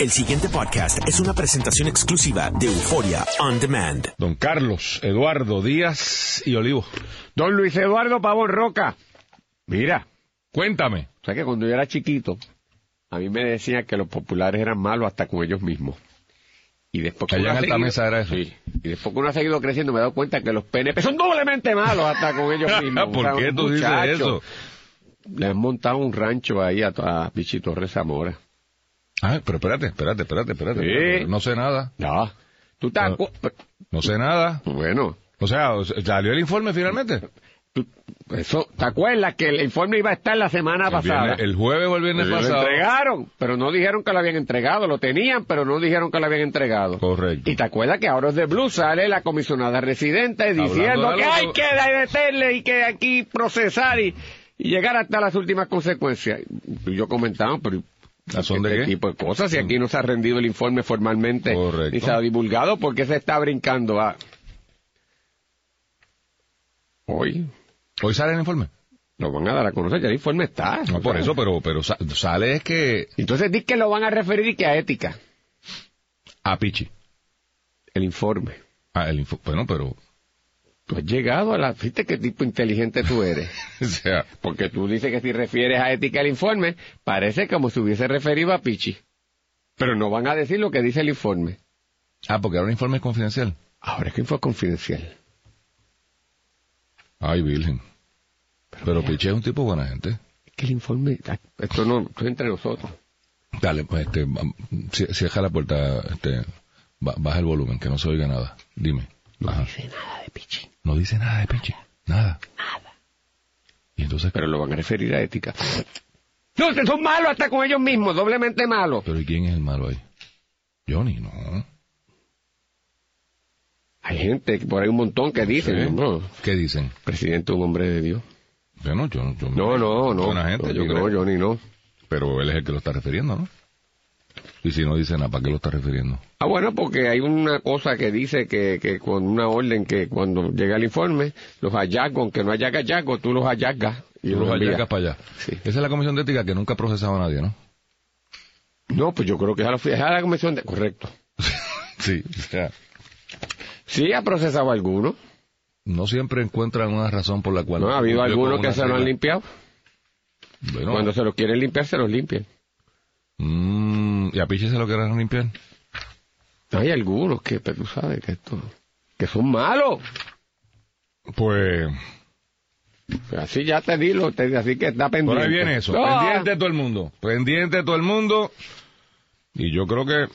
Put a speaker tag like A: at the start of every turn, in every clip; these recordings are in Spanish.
A: El siguiente podcast es una presentación exclusiva de Euforia On Demand.
B: Don Carlos Eduardo Díaz y Olivo.
C: Don Luis Eduardo Pavón Roca. Mira,
B: Cuéntame.
C: o sea que cuando yo era chiquito, a mí me decían que los populares eran malos hasta con ellos mismos. Y después que
B: Allá
C: uno
B: en
C: ha seguido-
B: Altamesa era eso.
C: Sí. Y después que uno ha seguido creciendo, me he dado cuenta que los PNP son doblemente malos hasta con ellos mismos.
B: ¿Por
C: O sea,
B: qué tú dices
C: muchachos,
B: eso?
C: Le han montado un rancho ahí a, a Pichi Torres Zamora.
B: Ay, pero espérate, espérate, espérate, espérate. No sé nada.
C: Ya. ¿Tú te
B: No. No sé nada.
C: Bueno,
B: O sea, ¿salió el informe finalmente?
C: tú- eso, ¿te acuerdas que el informe iba a estar la semana
B: El,
C: pasada?
B: viernes- el jueves o el viernes
C: Pero lo
B: pasado.
C: entregaron, pero no dijeron que lo habían entregado. Lo tenían, pero no dijeron que lo habían entregado.
B: Correcto.
C: Y te acuerdas que ahora es de Blue sale la comisionada residente diciendo que hay
B: que-
C: que detenerle y que aquí procesar y, y llegar hasta las últimas consecuencias. Y yo comentaba, pero
B: ¿A son de
C: este
B: qué?
C: tipo de cosas, si aquí no se ha rendido el informe formalmente
B: Correcto.
C: ni se ha divulgado, ¿por qué se está brincando a hoy?
B: ¿Hoy sale el informe?
C: Lo van a dar a conocer, ya el informe está.
B: No, por eso, pero, pero sa- sale es que
C: Entonces di que lo van a referir y que a ética,
B: a Pichi.
C: el informe.
B: Ah, el bueno, pero,
C: Tú has llegado a la... Fíjate qué tipo inteligente tú eres.
B: o sea,
C: Porque tú dices que si refieres a ética el informe, parece como si hubiese referido a Pichi. Pero no van a decir lo que dice el informe.
B: ah, porque ahora un informe es confidencial.
C: Ahora es que fue confidencial.
B: Ay, virgen. Pero Pichi es un tipo buena gente.
C: Es que el informe... Esto no... Esto es entre nosotros.
B: Dale, pues, este, cierra la puerta, este, ba- baja el volumen, que no se oiga nada. Dime. Ajá.
C: dice nada de Pichi.
B: No dice nada de Pichi. Nada. Nada. Y entonces,
C: Pero lo van a referir a ética. No, que son malos hasta con ellos mismos, doblemente malos.
B: pero ¿y quién es el malo ahí? Johnny, no.
C: Hay gente, por ahí un montón que dicen, no,
B: ¿Qué dicen?
C: presidente es un hombre de Dios.
B: Bueno, yo, yo
C: No, no, no.
B: Buena gente, yo creo.
C: no, Johnny no.
B: Pero él es el que lo está refiriendo, ¿no? Y si no dice nada, ¿para qué lo está refiriendo?
C: Ah, bueno, porque hay una cosa que dice que, que con una orden que cuando llega el informe, los hallazgos, aunque no haya hallazgos, tú los hallazgas. Y
B: Tú los
C: envías.
B: hallacas para allá.
C: Sí.
B: Esa es la comisión de ética que nunca ha procesado a nadie, ¿no?
C: No, pues yo creo que es a la, es a la comisión de... Correcto.
B: Sí, o sea,
C: Sí, ha procesado a algunos.
B: no siempre encuentran una razón por la cual...
C: No, ha habido algunos que se lo han limpiado.
B: Bueno,
C: Cuando se los quieren limpiar, se los limpian.
B: Mm, ¿y a Pichi se lo quieren limpiar?
C: Hay algunos que, pero tú sabes que esto... Que son malos.
B: Pues...
C: Así ya te di, lo, te, así que está pendiente.
B: Por ahí viene eso.
C: No.
B: Pendiente de todo el mundo. Pendiente de todo el mundo. Y yo creo que,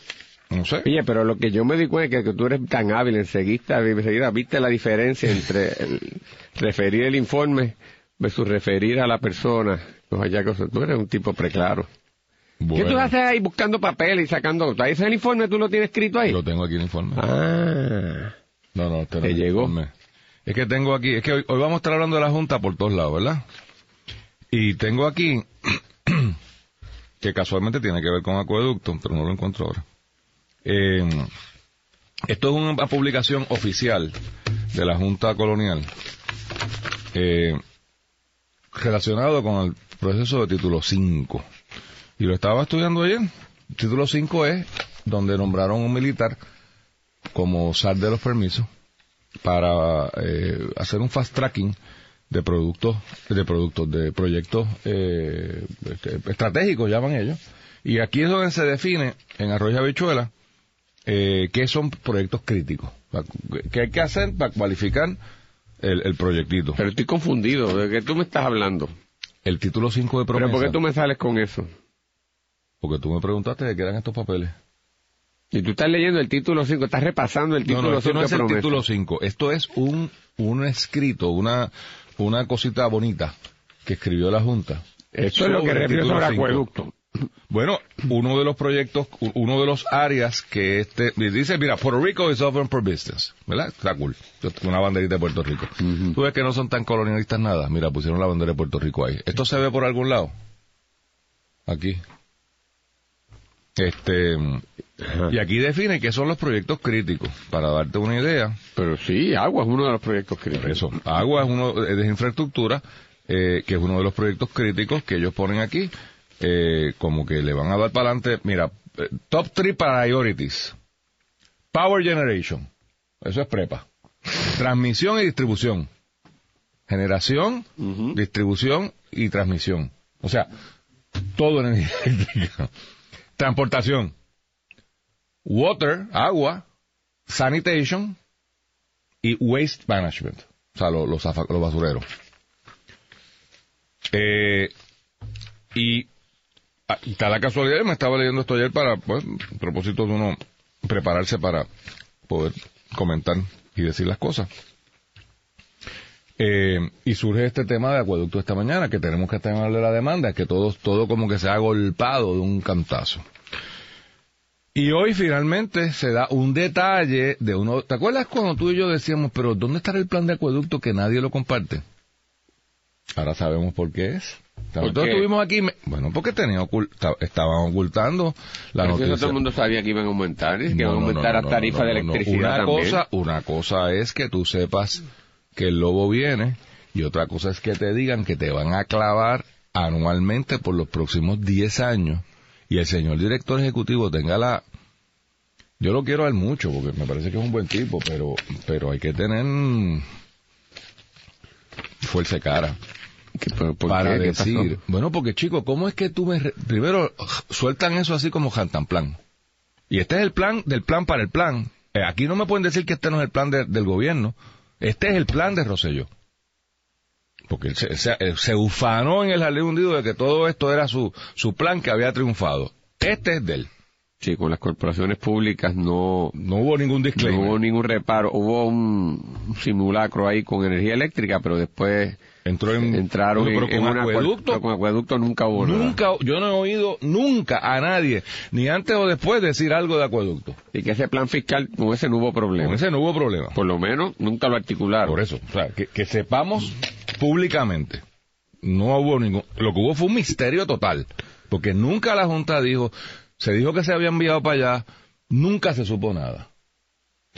B: no sé.
C: Oye, pero lo que yo me di cuenta es que, que tú eres tan hábil enseguida, enseguida viste la diferencia entre el- referir el informe versus referir a la persona. Los hallazgos. Tú eres un tipo preclaro. ¿Qué tú haces ahí buscando papel y sacando? ¿Ahí es el informe? ¿Tú lo tienes escrito ahí?
B: Lo tengo aquí el informe.
C: Ah.
B: No, no, este no
C: ¿Te
B: es el
C: llegó?
B: informe. Es que tengo aquí, es que hoy, hoy vamos a estar hablando de la Junta por todos lados, ¿verdad? Y tengo aquí, que casualmente tiene que ver con acueducto, pero no lo encuentro ahora. Eh, esto es una publicación oficial de la Junta Colonial eh, relacionado con el proceso de título 5. Y lo estaba estudiando ayer. Título 5 es donde nombraron un militar como SAR de los permisos para eh, hacer un fast tracking de productos, de productos, de proyectos eh, este, estratégicos, llaman ellos. Y aquí es donde se define, en Arroyo Habichuela, eh, qué son proyectos críticos. ¿Qué hay que hacer para cualificar el, el proyectito?
C: Pero estoy confundido. ¿De qué tú me estás hablando?
B: El título 5 de
C: ¿Pero
B: promesa.
C: por qué tú me sales con eso?
B: Porque tú me preguntaste de qué eran estos papeles.
C: Y tú estás leyendo el título 5, estás repasando el título
B: no, esto
C: 5
B: no es
C: de
B: el título 5. Esto es un, un escrito, una, una cosita bonita que escribió la Junta.
C: Eso es lo que refiero sobre acueducto.
B: Bueno, uno de los proyectos, uno de los áreas que este, dice, mira, Puerto Rico is open for business, ¿verdad? Está cool. Una banderita de Puerto Rico. Tú ves que no son tan colonialistas nada. Mira, pusieron la bandera de Puerto Rico ahí. ¿Esto se ve por algún lado? Aquí. Este, y aquí define qué son los proyectos críticos. Para darte una idea,
C: Pero sí, agua es uno de los proyectos críticos.
B: eso, agua es uno de infraestructura, eh, que es uno de los proyectos críticos que ellos ponen aquí, eh, como que le van a dar para adelante. Mira, eh, top three priorities. Power generation. Eso es prepa. Transmisión y distribución. Generación, distribución y transmisión. O sea, todo energía eléctrica. Transportación. Water, agua, sanitation y waste management. O sea, los, basureros. Eh, ah, y está la casualidad, me estaba leyendo esto ayer para, pues, a propósito de uno prepararse para poder comentar y decir las cosas. Eh, y surge este tema de acueducto esta mañana, que tenemos que tener la demanda, que todo, todo como que se ha golpado de un cantazo. Y hoy finalmente se da un detalle de uno. ¿Te acuerdas cuando tú y yo decíamos, pero ¿dónde estará el plan de acueducto que nadie lo comparte? Ahora sabemos por qué es.
C: ¿Por
B: Nosotros
C: qué?
B: estuvimos aquí, bueno, porque tenía ocul- ta- estaban ocultando la
C: Pero si eso
B: noticia.
C: todo el mundo sabía que iban a aumentar, que
B: No,
C: iban a aumentar
B: no,
C: las
B: no,
C: tarifas
B: no,
C: de electricidad
B: Una
C: también.
B: cosa, una cosa es que tú sepas que el lobo viene y otra cosa es que te digan que te van a clavar anualmente por los próximos 10 años y el señor director ejecutivo tenga la... Yo lo quiero a él mucho porque me parece que es un buen tipo, pero, pero hay que tener fuerza de cara
C: ¿Qué- por- por
B: para
C: qué? ¿Qué pasó?
B: decir, bueno, porque chico, ¿cómo es que tú me... re- Primero, sueltan eso así como plan Y este es el plan del plan para el plan. Eh, aquí no me pueden decir que este no es el plan de- del gobierno. Este es el plan de Rosselló. Porque él se, se- se ufanó en el jardín hundido de que todo esto era su, su plan que había triunfado. Este es de él.
C: Sí, con las corporaciones públicas no,
B: No hubo ningún
C: no
B: disclaimer.
C: hubo ningún reparo. Hubo un, un simulacro ahí con energía eléctrica, pero después
B: Entró en...
C: entraron en, un
B: acueducto.
C: Con acueducto nunca hubo nada.
B: Yo no he oído nunca a nadie, ni antes o después, decir algo de acueducto.
C: Y que ese plan fiscal, con ese no hubo problema.
B: Con ese no hubo problema.
C: Por lo menos nunca lo articularon.
B: Por eso, o sea, que, que sepamos públicamente. No hubo ningún... Lo que hubo fue un misterio total. Porque nunca la Junta dijo... Se dijo que se había enviado para allá. Nunca se supo nada.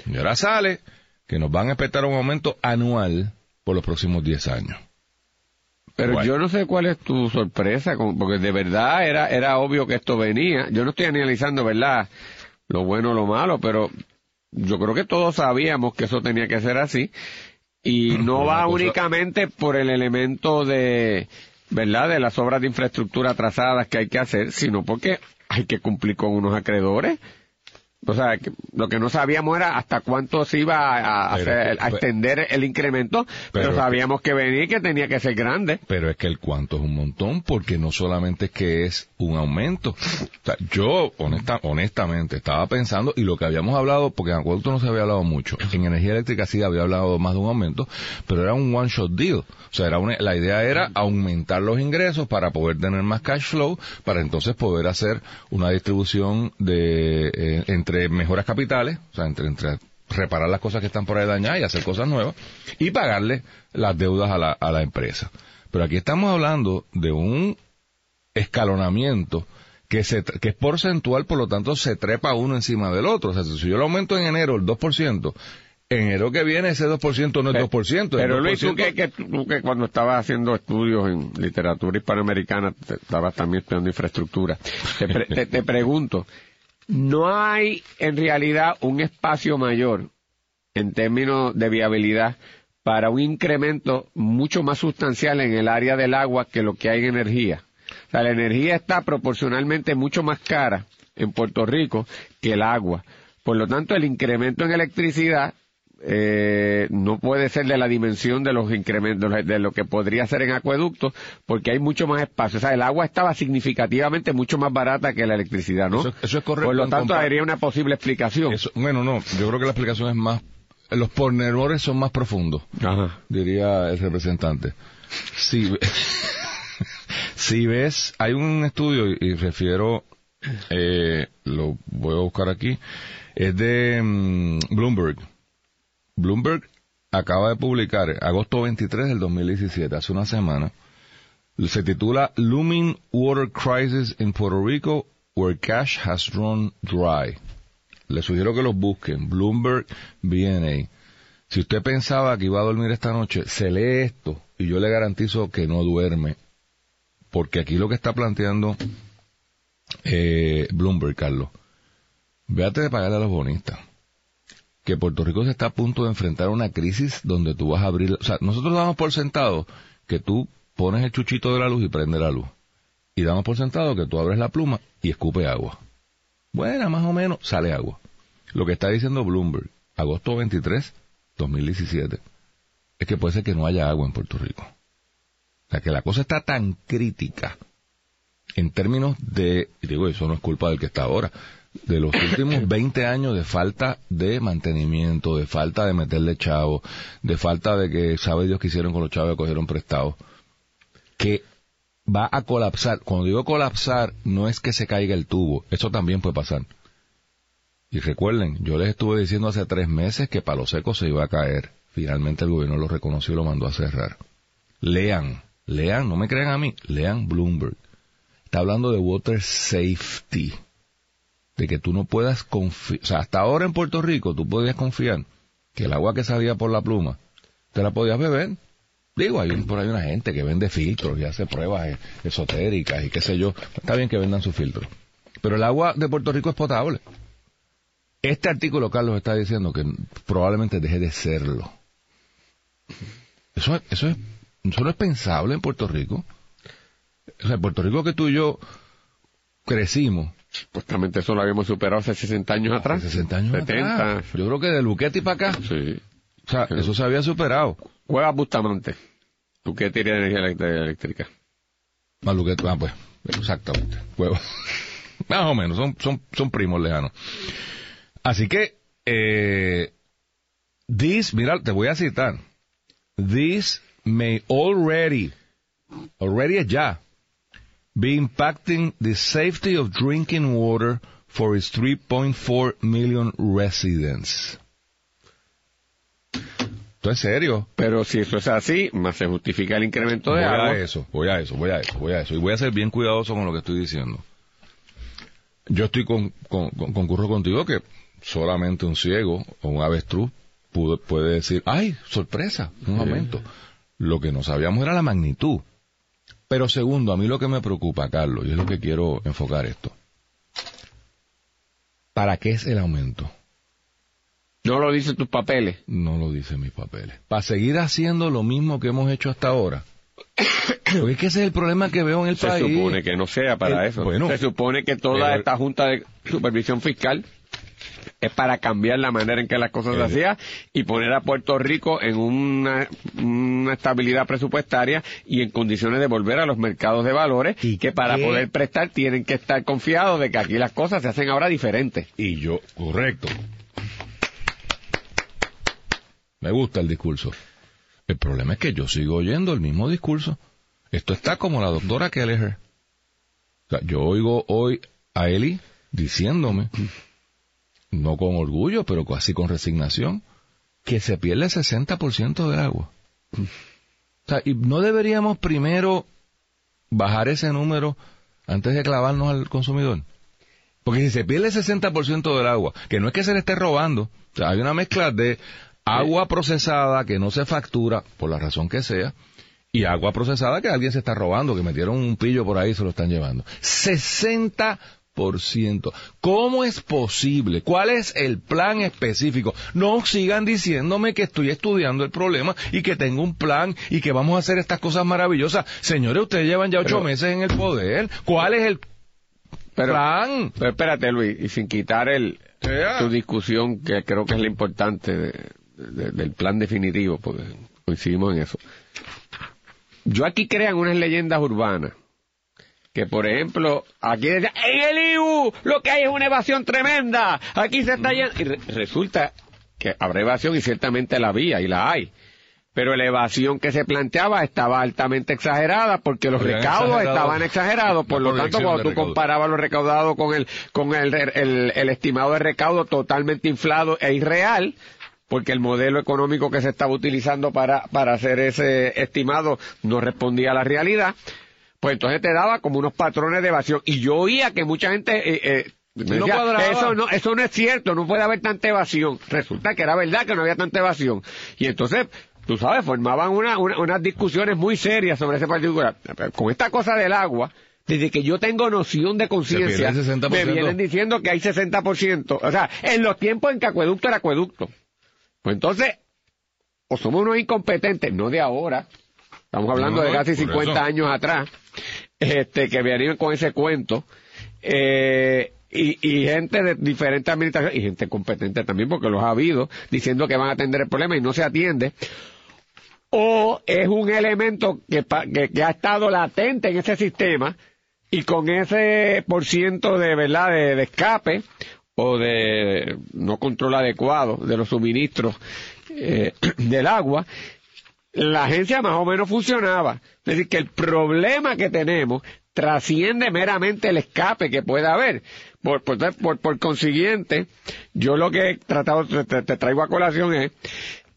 B: Y ahora sale que nos van a esperar un aumento anual por los próximos 10 años.
C: Pero
B: Bueno.
C: yo no sé cuál es tu sorpresa, porque de verdad era, era obvio que esto venía. Yo no estoy analizando, ¿verdad? Lo bueno o lo malo, pero yo creo que todos sabíamos que eso tenía que ser así. Y no
B: Una
C: va
B: cosa-
C: únicamente por el elemento de, ¿verdad? De las obras de infraestructura atrasadas que hay que hacer, sino porque hay que cumplir con unos acreedores. O sea, que lo que no sabíamos era hasta cuánto se iba a, a
B: Pero
C: hacer-
B: es que-
C: a extender el incremento, pero, sabíamos que venía y que tenía que ser grande.
B: Pero es que el cuánto es un montón, porque no solamente es que es un aumento. O sea, yo, honesta, honestamente, estaba pensando, y lo que habíamos hablado, porque en acueducto no se había hablado mucho, en energía eléctrica sí había hablado más de un aumento, pero era un one-shot deal. O sea, era una- la idea era aumentar los ingresos para poder tener más cash flow, para entonces poder hacer una distribución de eh, entre mejoras capitales, o sea, entre, entre reparar las cosas que están por ahí dañadas y hacer cosas nuevas, y pagarle las deudas a la, a la empresa. Pero aquí estamos hablando de un escalonamiento que, se, que es porcentual, por lo tanto se trepa uno encima del otro. O sea, si yo lo aumento en enero el 2%, en enero que viene ese 2% no es 2%. es
C: Pero Luis,
B: 2%.
C: tú que, que- tú que cuando estabas haciendo estudios en literatura hispanoamericana, te- estabas también estudiando infraestructura. Te, pre- te- te pregunto, ¿no hay en realidad un espacio mayor en términos de viabilidad para un incremento mucho más sustancial en el área del agua que lo que hay en energía? O sea, la energía está proporcionalmente mucho más cara en Puerto Rico que el agua. Por lo tanto, el incremento en electricidad eh, no puede ser de la dimensión de los incrementos, de lo que podría ser en acueductos, porque hay mucho más espacio. O sea, el agua estaba significativamente mucho más barata que la electricidad, ¿no?
B: Eso- eso es correcto
C: Por lo tanto, habría una posible explicación.
B: Eso- bueno, no, yo creo que la explicación es más... Los pormenores son más profundos.
C: Ajá.
B: diría el representante. Si, ve- si ves, hay un estudio, y refiero, eh, lo voy a buscar aquí, es de mm, Bloomberg. Bloomberg acaba de publicar, agosto 23 del 2017, hace una semana, se titula Looming Water Crisis in Puerto Rico, where cash has run dry. Les sugiero que los busquen, Bloomberg BNA. Si usted pensaba que iba a dormir esta noche, se lee esto y yo le garantizo que no duerme. Porque aquí lo que está planteando eh, Bloomberg, Carlos, véate de pagarle a los bonistas. Que Puerto Rico se está a punto de enfrentar una crisis donde tú vas a abrir... O sea, nosotros damos por sentado que tú pones el chuchito de la luz y prende la luz. Y damos por sentado que tú abres la pluma y escupe agua. Bueno, más o menos sale agua. Lo que está diciendo Bloomberg, agosto 23, 2017, es que puede ser que no haya agua en Puerto Rico. O sea, que la cosa está tan crítica en términos de, y digo, eso no es culpa del que está ahora, de los últimos 20 años de falta de mantenimiento, de falta de meterle chavo, de falta de que sabe Dios qué hicieron con los chavos que cogieron prestados, que va a colapsar. Cuando digo colapsar, no es que se caiga el tubo, eso también puede pasar. Y recuerden, yo les estuve diciendo hace tres meses que Palo Seco se iba a caer. Finalmente el gobierno lo reconoció y lo mandó a cerrar. Lean, lean, no me crean a mí, lean Bloomberg. Está hablando de water safety. De que tú no puedas confiar, o sea, hasta ahora en Puerto Rico tú podías confiar que el agua que salía por la pluma, te la podías beber. Digo, hay por ahí una gente que vende filtros y hace pruebas eh, esotéricas y qué sé yo. Está bien que vendan sus filtros. Pero el agua de Puerto Rico es potable. Este artículo, Carlos, está diciendo que probablemente deje de serlo. Eso, eso, es, eso no es pensable en Puerto Rico. O sea, en Puerto Rico que tú y yo crecimos.
C: Supuestamente eso lo habíamos superado hace 60 años atrás.
B: 60 años
C: 70.
B: atrás. Yo creo que de Luquetti para acá.
C: Sí.
B: O sea, eso se había superado.
C: Juega Bustamante. ¿Tú qué tiene energía eléctrica?
B: Más Luquetti, ah, pues, exactamente. Huevo. Más o menos, son, son, son primos lejanos. Así que, eh, this, mira, te voy a citar. This may already, already es ya, be impacting the safety of drinking water for its 3.4 million residents. Esto es serio.
C: Pero si eso es así, más se justifica el incremento
B: Voy
C: de agua.
B: a eso, voy a eso, voy a eso, voy a eso. Y voy a ser bien cuidadoso con lo que estoy diciendo. Yo estoy con, con- con- concurro contigo que solamente un ciego o un avestruz pudo- puede decir, ay, sorpresa, un aumento. Lo que no sabíamos era la magnitud. Pero segundo, a mí lo que me preocupa, Carlos, y es lo que quiero enfocar esto. ¿Para qué es el aumento?
C: No lo dicen tus papeles.
B: No lo dicen mis papeles. Para seguir haciendo lo mismo que hemos hecho hasta ahora. Porque es que ese es el problema que veo en el
C: Se
B: país.
C: supone que no sea para
B: El-
C: eso.
B: bueno.
C: se supone que toda
B: Pero-
C: esta Junta de Supervisión Fiscal es para cambiar la manera en que las cosas se hacían y poner a Puerto Rico en una, una estabilidad presupuestaria y en condiciones de volver a los mercados de valores
B: ¿Y
C: que para
B: qué?
C: poder prestar tienen que estar confiados de que aquí las cosas se hacen ahora diferentes.
B: Y yo, correcto. Me gusta el discurso. El problema es que yo sigo oyendo el mismo discurso. Esto está como la doctora Kelleher. O sea, yo oigo hoy a Eli diciéndome, no con orgullo, pero casi con resignación, que se pierde el 60% del agua. O sea, y no deberíamos primero bajar ese número antes de clavarnos al consumidor. Porque si se pierde el 60% del agua, que no es que se le esté robando, o sea, hay una mezcla de agua procesada que no se factura, por la razón que sea, y agua procesada que alguien se está robando, que metieron un pillo por ahí y se lo están llevando. 60%. ¿Cómo es posible? ¿Cuál es el plan específico? No sigan diciéndome que estoy estudiando el problema y que tengo un plan y que vamos a hacer estas cosas maravillosas. Señores, ustedes llevan ya ocho
C: Pero-
B: meses en el poder. ¿Cuál es el
C: Pero,
B: plan?
C: pero espérate, Luis, y sin quitar el, tu discusión, que creo que es la importante de- de- del plan definitivo, porque coincidimos en eso. Yo aquí crean unas leyendas urbanas. Que por ejemplo, aquí decía, en el IU lo que hay es una evasión tremenda, aquí se está yendo. Y re- resulta que habrá evasión y ciertamente la había y la hay. Pero la evasión que se planteaba estaba altamente exagerada porque los
B: Habían
C: recaudos
B: exagerado
C: estaban exagerados. Por lo tanto, cuando tú
B: recaudo.
C: comparabas los recaudados con el, con el, el, el estimado de recaudo totalmente inflado e irreal, porque el modelo económico que se estaba utilizando para, para hacer ese estimado no respondía a la realidad, pues entonces te daba como unos patrones de evasión. Y yo oía que mucha gente eh, eh, me
B: No
C: decía, eso no, eso no es cierto, no puede haber tanta evasión. Resulta que era verdad que no había tanta evasión. Y entonces, tú sabes, formaban una, una- unas discusiones muy serias sobre ese particular. Con esta cosa del agua, desde que yo tengo noción de conciencia,
B: Se pierde el 60%.
C: me vienen diciendo que hay 60%. O sea, en los tiempos en que acueducto era acueducto. Pues entonces, o somos unos incompetentes, no de ahora, estamos hablando
B: No,
C: de casi
B: por
C: 50
B: eso.
C: años atrás, este, que venían con ese cuento, eh, y, y gente de diferentes administraciones, y gente competente también, porque los ha habido, diciendo que van a atender el problema y no se atiende, o es un elemento que, que, que ha estado latente en ese sistema y con ese por ciento de verdad de, de escape o de no control adecuado de los suministros eh, del agua la agencia más o menos funcionaba. Es decir que el problema que tenemos trasciende meramente el escape que pueda haber. Por, consiguiente yo lo que he tratado te traigo a colación es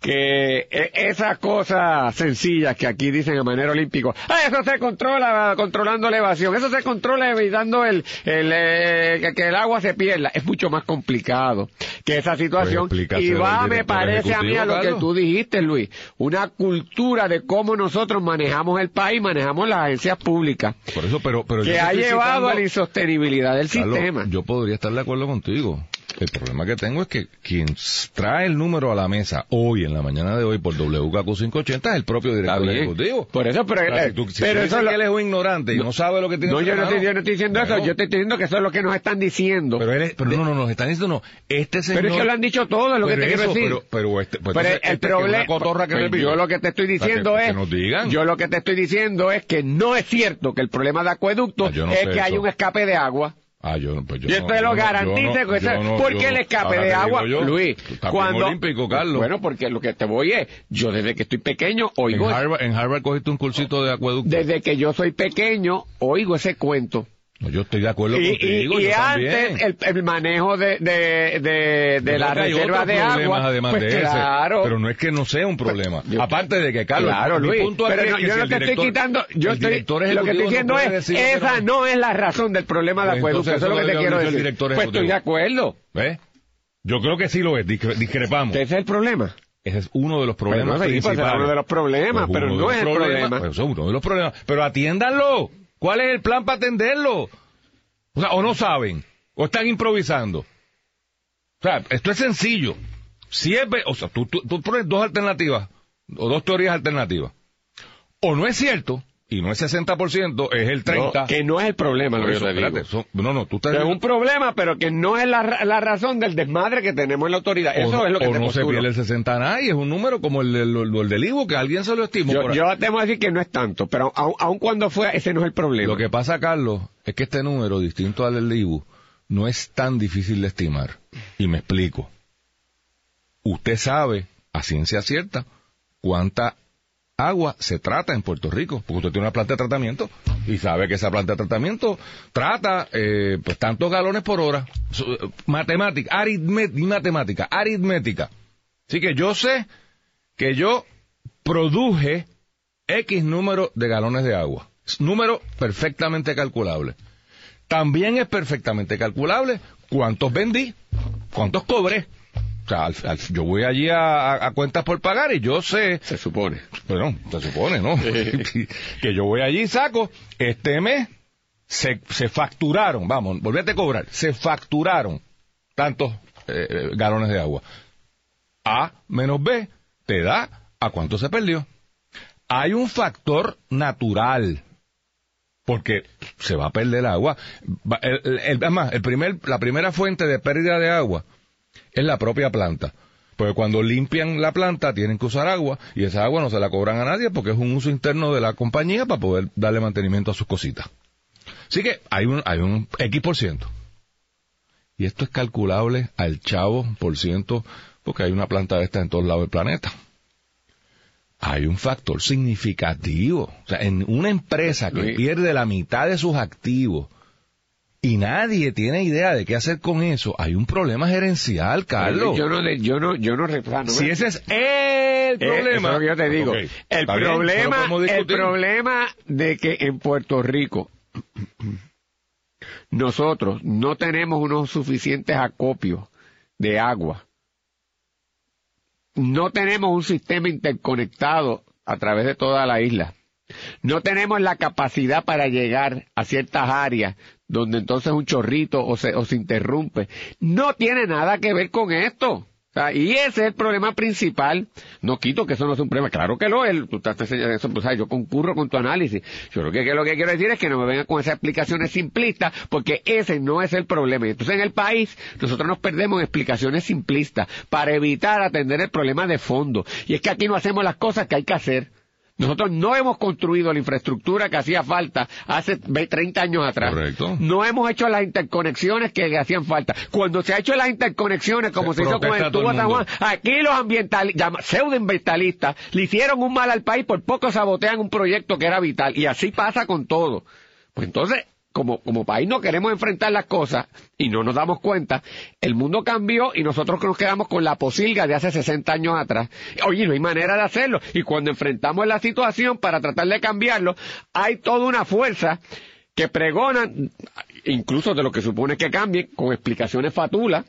C: que e- esas cosas sencillas que aquí dicen a manera olímpico, ah, eso se controla controlando la evasión, eso se controla evitando el, el eh, que- el agua se pierda, es mucho más complicado que esa situación
B: Pues explícaselo
C: y va, me parece a mí a lo que tú dijiste, Luis, una cultura de cómo nosotros manejamos el país, manejamos las agencias públicas,
B: Por eso, pero,
C: que ha llevado
B: citando-
C: a la insostenibilidad del sistema.
B: Yo podría estar de acuerdo contigo. El problema que tengo es que quien trae el número a la mesa hoy, en la mañana de hoy, por WKQ 580 es el propio director ejecutivo.
C: Por eso, pero,
B: O sea,
C: eh,
B: si tú- si
C: pero eso lo-
B: que él es un ignorante y no, sabe lo que tiene
C: No, yo no, estoy, yo no estoy diciendo eso, yo te estoy diciendo que eso es lo que nos están diciendo.
B: Pero, él es- pero no, no, no, nos están diciendo no. Este señor...
C: Pero es que lo han dicho todo, es lo que te quiero decir.
B: Pero, pero este, pues
C: Pero
B: entonces,
C: el
B: este que
C: problema,
B: cotorra que
C: pues yo lo que te estoy
B: que-
C: diciendo
B: que
C: es,
B: nos digan.
C: yo lo que te estoy diciendo es que no es cierto que el problema de acueducto
B: Ah, no
C: es
B: sé
C: que hay un escape de agua.
B: Ah, yo, no, pues yo
C: Yo
B: no,
C: te lo garantizo
B: no,
C: que
B: no,
C: ¿Por
B: yo
C: qué el escape de agua,
B: yo,
C: Luis?
B: bien olímpico, Carlos.
C: Bueno, porque lo que te voy es, yo desde que estoy pequeño
B: en,
C: oigo,
B: Harvard, en Harvard cogiste un cursito de acueducto.
C: desde que yo soy pequeño oigo ese cuento.
B: No, yo estoy de acuerdo
C: Y, y-
B: contigo,
C: y
B: yo
C: antes el, el manejo de, de, de, de la
B: que
C: reserva de agua,
B: además
C: pues
B: de ese,
C: claro,
B: pero no es que no sea un problema.
C: yo-
B: Aparte de que, Carlos,
C: claro,
B: mi
C: Luis,
B: punto
C: pero no,
B: es que
C: yo
B: si
C: no
B: el
C: te estoy
B: director-
C: quitando, yo estoy,
B: director
C: lo que estoy
B: no
C: diciendo
B: puede
C: es,
B: lo que
C: esa no es la razón del problema de
B: Pues
C: acueducto,
B: entonces
C: eso es lo que te
B: lo
C: quiero decir.
B: director
C: Pues estoy de acuerdo,
B: ¿Ves? Yo creo que sí lo es, discre- discrepamos.
C: ese es el problema.
B: Ese es uno de los problemas
C: pues,
B: principales.
C: uno de los problemas,
B: Pues
C: pero no es el problema.
B: pues eso es uno de los problemas. Pero atiéndanlo. ¿Cuál es el plan para atenderlo? O sea, o no saben, o están improvisando. O sea, esto es sencillo. Si es, o sea, tú, tú, tú pones dos alternativas, o dos teorías alternativas. O no es cierto, y no es 60%, es el 30%.
C: No, que no es el problema lo que yo te digo.
B: espérate, son- no, no, tú estás...
C: Que es un problema, pero que no es la, la razón del desmadre que tenemos en la autoridad. Eso
B: o
C: es lo que
B: o
C: te
B: no se pierde el 60 a nadie, es un número como el, del- el del Ivo, que alguien se lo estimó.
C: Yo, yo te voy a decir que no es tanto, pero aun, aun cuando fue, ese no es el problema.
B: Lo que pasa, Carlos, es que este número, distinto al del IBU, no es tan difícil de estimar. Y me explico. Usted sabe, a ciencia cierta, cuánta agua se trata en Puerto Rico, porque usted tiene una planta de tratamiento y sabe que esa planta de tratamiento trata eh, pues tantos galones por hora. Eh, Matemática, aritmética, matemática, aritmética. Así que yo sé que yo produje X número de galones de agua. Número perfectamente calculable. También es perfectamente calculable cuántos vendí, cuántos cobré. O sea, al- al- yo voy allí a, cuentas por pagar y yo sé,
C: Se supone.
B: bueno, se supone, ¿no? que yo voy allí y saco, este mes se, se facturaron, vamos, volvete a cobrar, se facturaron tantos eh, galones de agua. A menos B te da a cuánto se perdió. Hay un factor natural, porque se va a perder agua. El- el- el- es más, el primer, la primera fuente de pérdida de agua es la propia planta. Porque cuando limpian la planta tienen que usar agua y esa agua no se la cobran a nadie porque es un uso interno de la compañía para poder darle mantenimiento a sus cositas. Así que hay un, hay un X por ciento. Y esto es calculable al chavo por ciento porque hay una planta de esta en todos lados del planeta. Hay un factor significativo. O sea, en una empresa que pierde la mitad de sus activos y nadie tiene idea de qué hacer con eso, hay un problema gerencial, Carlos.
C: Yo no, yo no, yo no, no
B: si
C: me-
B: ese es el
C: Eh,
B: problema.
C: eso es lo que yo te digo. El problema, el problema de que en Puerto Rico nosotros no tenemos unos suficientes acopios de agua. No tenemos un sistema interconectado a través de toda la isla. No tenemos la capacidad para llegar a ciertas áreas donde entonces un chorrito o se, o se interrumpe. No tiene nada que ver con esto. Y ese es el problema principal. No quito que eso no es un problema. Claro que lo es. Tú estás enseñando eso, pues, yo concurro con tu análisis. Yo creo que, que lo que quiero decir es que no me vengan con esas explicaciones simplistas, porque ese no es el problema. Y entonces en el país nosotros nos perdemos en explicaciones simplistas para evitar atender el problema de fondo. Y es que aquí no hacemos las cosas que hay que hacer. Nosotros no hemos construido la infraestructura que hacía falta hace 30 años atrás.
B: Correcto.
C: No hemos hecho las interconexiones que hacían falta. Cuando se ha hecho las interconexiones, como se,
B: Se
C: hizo con el tubo San Juan, aquí los ambientalistas, pseudoambientalistas, le hicieron un mal al país, por poco sabotean un proyecto que era vital. Y así pasa con todo. Pues entonces, como, como país no queremos enfrentar las cosas y no nos damos cuenta, el mundo cambió y nosotros nos quedamos con la posilga de hace 60 años atrás. Oye, no hay manera de hacerlo. Y cuando enfrentamos la situación para tratar de cambiarlo, hay toda una fuerza que pregonan, incluso de lo que supone que cambien, con explicaciones fatulas,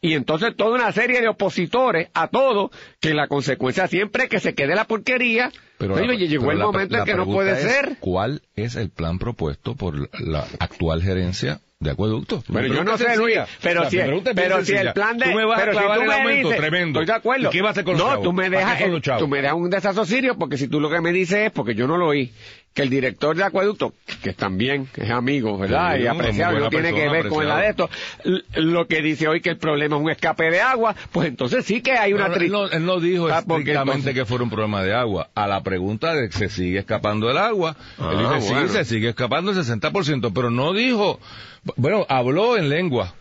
C: y entonces toda una serie de opositores a todo, que la consecuencia siempre es que se quede la porquería,
B: Pero la-
C: llegó
B: pero
C: el momento
B: la
C: en que no puede
B: es,
C: ser.
B: ¿Cuál es el plan propuesto por la actual gerencia de acueducto?
C: Bueno,
B: Mi
C: yo no sé, Luis, pero
B: O sea,
C: si,
B: bien
C: pero si el plan de...
B: Tú me vas
C: pero
B: a clavar el aumento
C: dices-
B: tremendo.
C: Estoy de acuerdo.
B: ¿Y qué vas a hacer con los
C: No,
B: chavos?
C: tú me
B: ¿Para
C: dejas, tú me dejas un desasosirio porque si tú lo que me dices es, porque yo no lo oí, que el director de acueducto, que también es amigo, ¿verdad? Y apreciado, no tiene que ver con la de esto, lo que dice hoy que el problema es un escape de agua, pues entonces sí que hay una
B: no, él, no, dijo
C: Ah,
B: estrictamente que fuera un problema de agua. A la pregunta de que se sigue escapando el agua,
C: Ah,
B: él dice,
C: bueno.
B: sí, se sigue escapando el 60%, pero no dijo, bueno, habló en lengua.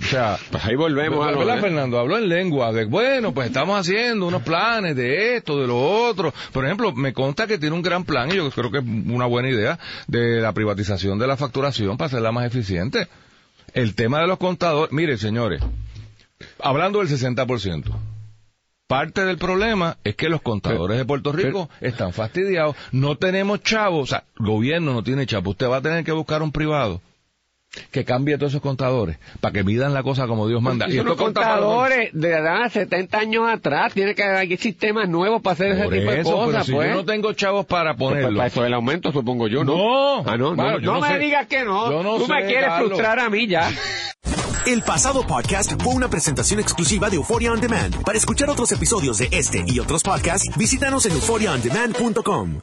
B: O sea,
C: Pues ahí volvemos a lo
B: ¿verdad,
C: de-
B: Fernando? Habló en lengua. De, bueno, pues estamos haciendo unos planes de esto, de lo otro. Por ejemplo, me consta que tiene un gran plan, y yo creo que es una buena idea, de la privatización de la facturación para hacerla más eficiente. El tema de los contadores, mire, señores, hablando del 60%. Parte del problema es que los contadores de Puerto Rico están fastidiados. No tenemos chavos, o sea, el gobierno no tiene chavos. Usted va a tener que buscar un privado que cambie todos esos contadores para que midan la cosa como Dios manda.
C: Y
B: esto
C: los
B: conta para los-
C: contadores de edad 70 años atrás, tiene que haber sistemas nuevos para hacer
B: Por
C: ese tipo de
B: pero
C: cosas,
B: si
C: pues.
B: yo no tengo chavos para
C: Pues,
B: ponerlo.
C: para eso el aumento, supongo yo, ¿no?
B: No.
C: Ah, no,
B: Bueno,
C: no,
B: yo
C: no
B: no
C: me
B: sé.
C: digas que no. Tú me quieres
B: Carlos.
C: frustrar a mí ya.
A: El pasado podcast fue una presentación exclusiva de Euphoria On Demand. Para escuchar otros episodios de este y otros podcasts, visítanos en euphoriaondemand.com.